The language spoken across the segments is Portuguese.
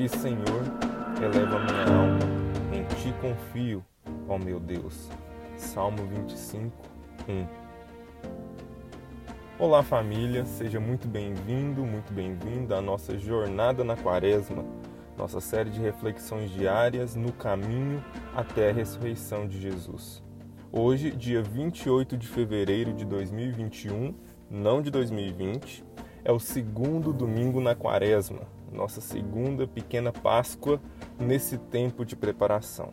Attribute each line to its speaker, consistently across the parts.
Speaker 1: ti, Senhor, eleva minha alma, em ti confio, ó meu Deus. Salmo 25, 1. Olá, família, seja muito bem-vindo, muito bem-vinda à nossa jornada na Quaresma, nossa série de reflexões diárias no caminho até a ressurreição de Jesus. Hoje, dia 28 de fevereiro de 2021, não de 2020, é o segundo domingo na Quaresma, nossa segunda pequena Páscoa nesse tempo de preparação.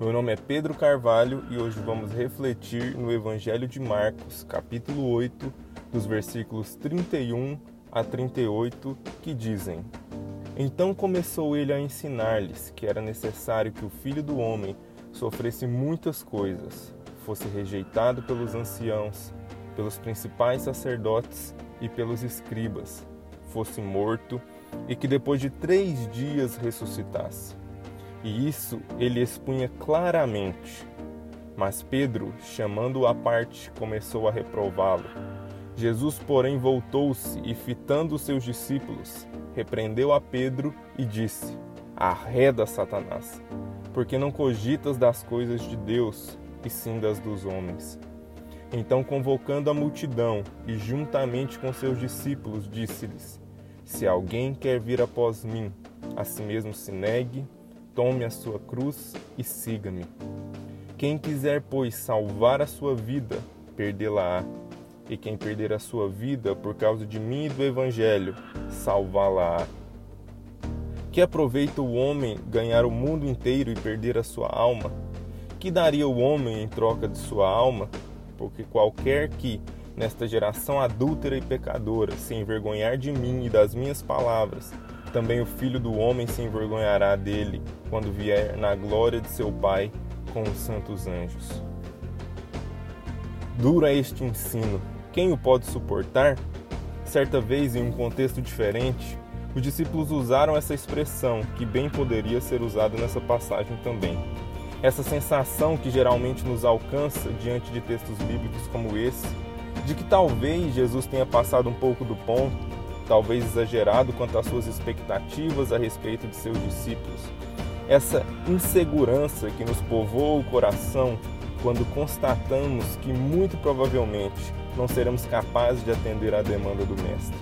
Speaker 1: Meu nome é Pedro Carvalho e hoje vamos refletir no Evangelho de Marcos, capítulo 8, dos versículos 31 a 38, que dizem: Então começou ele a ensinar-lhes que era necessário que o filho do homem sofresse muitas coisas, fosse rejeitado pelos anciãos, pelos principais sacerdotes e pelos escribas, fosse morto e que depois de três dias ressuscitasse. E isso ele expunha claramente. Mas Pedro, chamando-o à parte, começou a reprová-lo. Jesus, porém, voltou-se e, fitando os seus discípulos, repreendeu a Pedro e disse: Arreda, Satanás, porque não cogitas das coisas de Deus, e sim das dos homens. Então, convocando a multidão e juntamente com seus discípulos, disse-lhes: se alguém quer vir após mim, a si mesmo se negue, tome a sua cruz e siga-me. Quem quiser, pois, salvar a sua vida, perdê-la-á. E quem perder a sua vida por causa de mim e do Evangelho, salvá-la-á. Que aproveita o homem ganhar o mundo inteiro e perder a sua alma? Que daria o homem em troca de sua alma? Porque qualquer que, nesta geração adúltera e pecadora, se envergonhar de mim e das minhas palavras, também o filho do homem se envergonhará dele quando vier na glória de seu Pai com os santos anjos. Duro é este ensino. Quem o pode suportar? Certa vez, em um contexto diferente, os discípulos usaram essa expressão, que bem poderia ser usada nessa passagem também. Essa sensação que geralmente nos alcança diante de textos bíblicos como esse, de que talvez Jesus tenha passado um pouco do ponto, talvez exagerado quanto às suas expectativas a respeito de seus discípulos. Essa insegurança que nos povoa o coração quando constatamos que muito provavelmente não seremos capazes de atender à demanda do Mestre.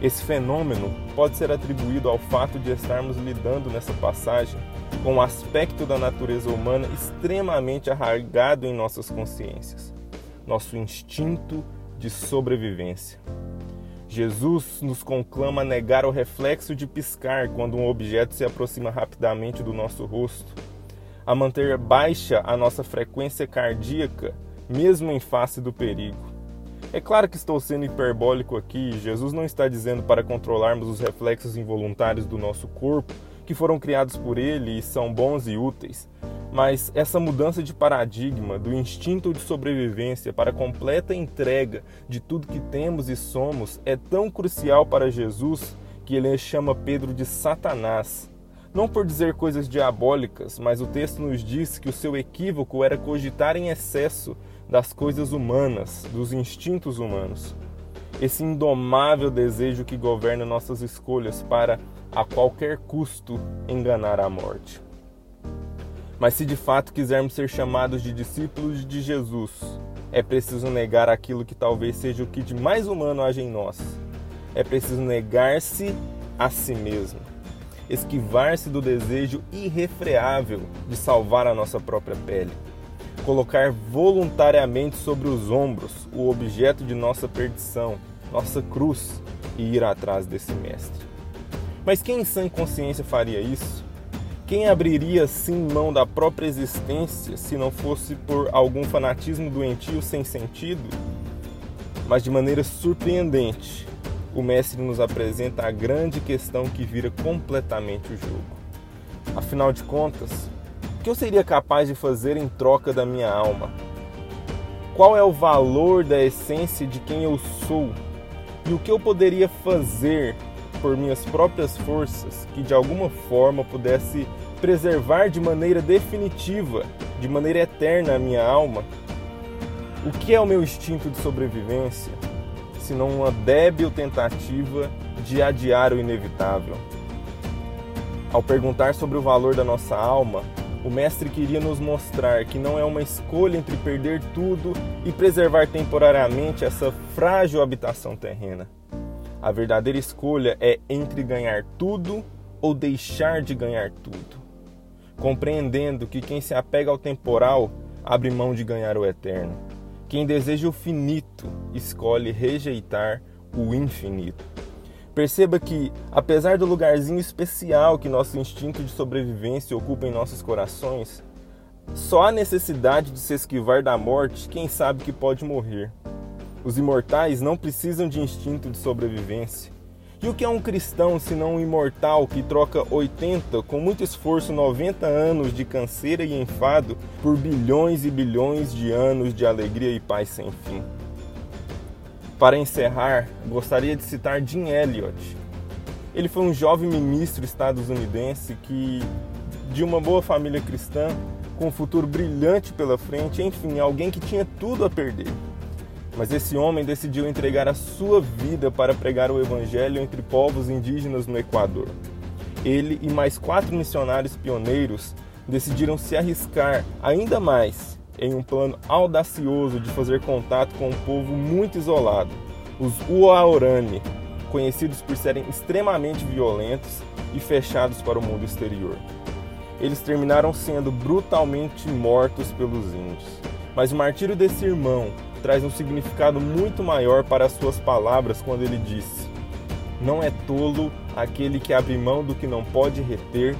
Speaker 1: Esse fenômeno pode ser atribuído ao fato de estarmos lidando nessa passagem com um aspecto da natureza humana extremamente arraigado em nossas consciências nosso instinto de sobrevivência. Jesus nos conclama a negar o reflexo de piscar quando um objeto se aproxima rapidamente do nosso rosto, a manter baixa a nossa frequência cardíaca, mesmo em face do perigo. É claro que estou sendo hiperbólico aqui, Jesus não está dizendo para controlarmos os reflexos involuntários do nosso corpo, que foram criados por ele e são bons e úteis. Mas essa mudança de paradigma do instinto de sobrevivência para a completa entrega de tudo que temos e somos é tão crucial para Jesus que ele chama Pedro de Satanás. Não por dizer coisas diabólicas, mas o texto nos diz que o seu equívoco era cogitar em excesso das coisas humanas, dos instintos humanos. Esse indomável desejo que governa nossas escolhas para, a qualquer custo, enganar a morte. Mas se de fato quisermos ser chamados de discípulos de Jesus, é preciso negar aquilo que talvez seja o que de mais humano haja em nós. É preciso negar-se a si mesmo, esquivar-se do desejo irrefreável de salvar a nossa própria pele, colocar voluntariamente sobre os ombros o objeto de nossa perdição, nossa cruz, e ir atrás desse Mestre. Mas quem em sã consciência faria isso? Quem abriria sim mão da própria existência se não fosse por algum fanatismo doentio sem sentido? Mas de maneira surpreendente, o Mestre nos apresenta a grande questão que vira completamente o jogo. Afinal de contas, o que eu seria capaz de fazer em troca da minha alma? Qual é o valor da essência de quem eu sou? E o que eu poderia fazer por minhas próprias forças que de alguma forma pudesse preservar de maneira definitiva, de maneira eterna a minha alma? O que é o meu instinto de sobrevivência, se não uma débil tentativa de adiar o inevitável? Ao perguntar sobre o valor da nossa alma, o Mestre queria nos mostrar que não é uma escolha entre perder tudo e preservar temporariamente essa frágil habitação terrena. A verdadeira escolha é entre ganhar tudo ou deixar de ganhar tudo, compreendendo que quem se apega ao temporal abre mão de ganhar o eterno. Quem deseja o finito escolhe rejeitar o infinito. Perceba que, apesar do lugarzinho especial que nosso instinto de sobrevivência ocupa em nossos corações, só há necessidade de se esquivar da morte quem sabe que pode morrer. Os imortais não precisam de instinto de sobrevivência. E o que é um cristão se não um imortal que troca 80, com muito esforço, 90 anos de canseira e enfado por bilhões e bilhões de anos de alegria e paz sem fim? Para encerrar, gostaria de citar Jim Elliot. Ele foi um jovem ministro estadunidense que, de uma boa família cristã, com um futuro brilhante pela frente, enfim, alguém que tinha tudo a perder. Mas esse homem decidiu entregar a sua vida para pregar o evangelho entre povos indígenas no Equador. Ele e mais quatro missionários pioneiros decidiram se arriscar ainda mais em um plano audacioso de fazer contato com um povo muito isolado, os Uaorani, conhecidos por serem extremamente violentos e fechados para o mundo exterior. Eles terminaram sendo brutalmente mortos pelos índios. Mas o martírio desse irmão traz um significado muito maior para as suas palavras quando ele disse: Não é tolo aquele que abre mão do que não pode reter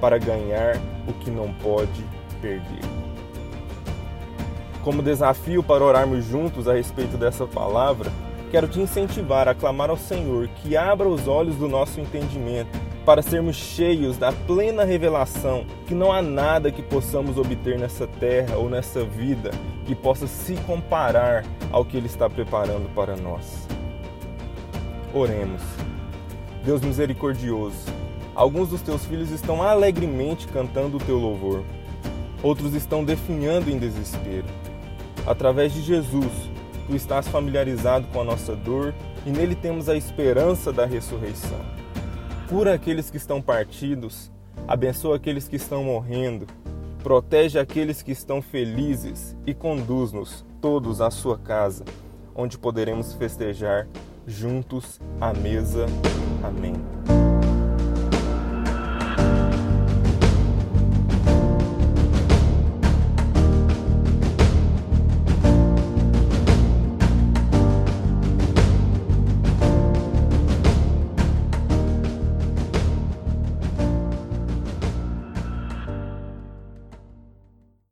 Speaker 1: para ganhar o que não pode perder. Como desafio para orarmos juntos a respeito dessa palavra, quero te incentivar a clamar ao Senhor que abra os olhos do nosso entendimento para sermos cheios da plena revelação que não há nada que possamos obter nessa terra ou nessa vida que possa se comparar ao que Ele está preparando para nós. Oremos. Deus misericordioso, alguns dos teus filhos estão alegremente cantando o teu louvor, outros estão definhando em desespero. Através de Jesus, tu estás familiarizado com a nossa dor e nele temos a esperança da ressurreição. Cura aqueles que estão partidos, abençoa aqueles que estão morrendo, protege aqueles que estão felizes e conduz-nos todos à sua casa, onde poderemos festejar juntos à mesa. Amém.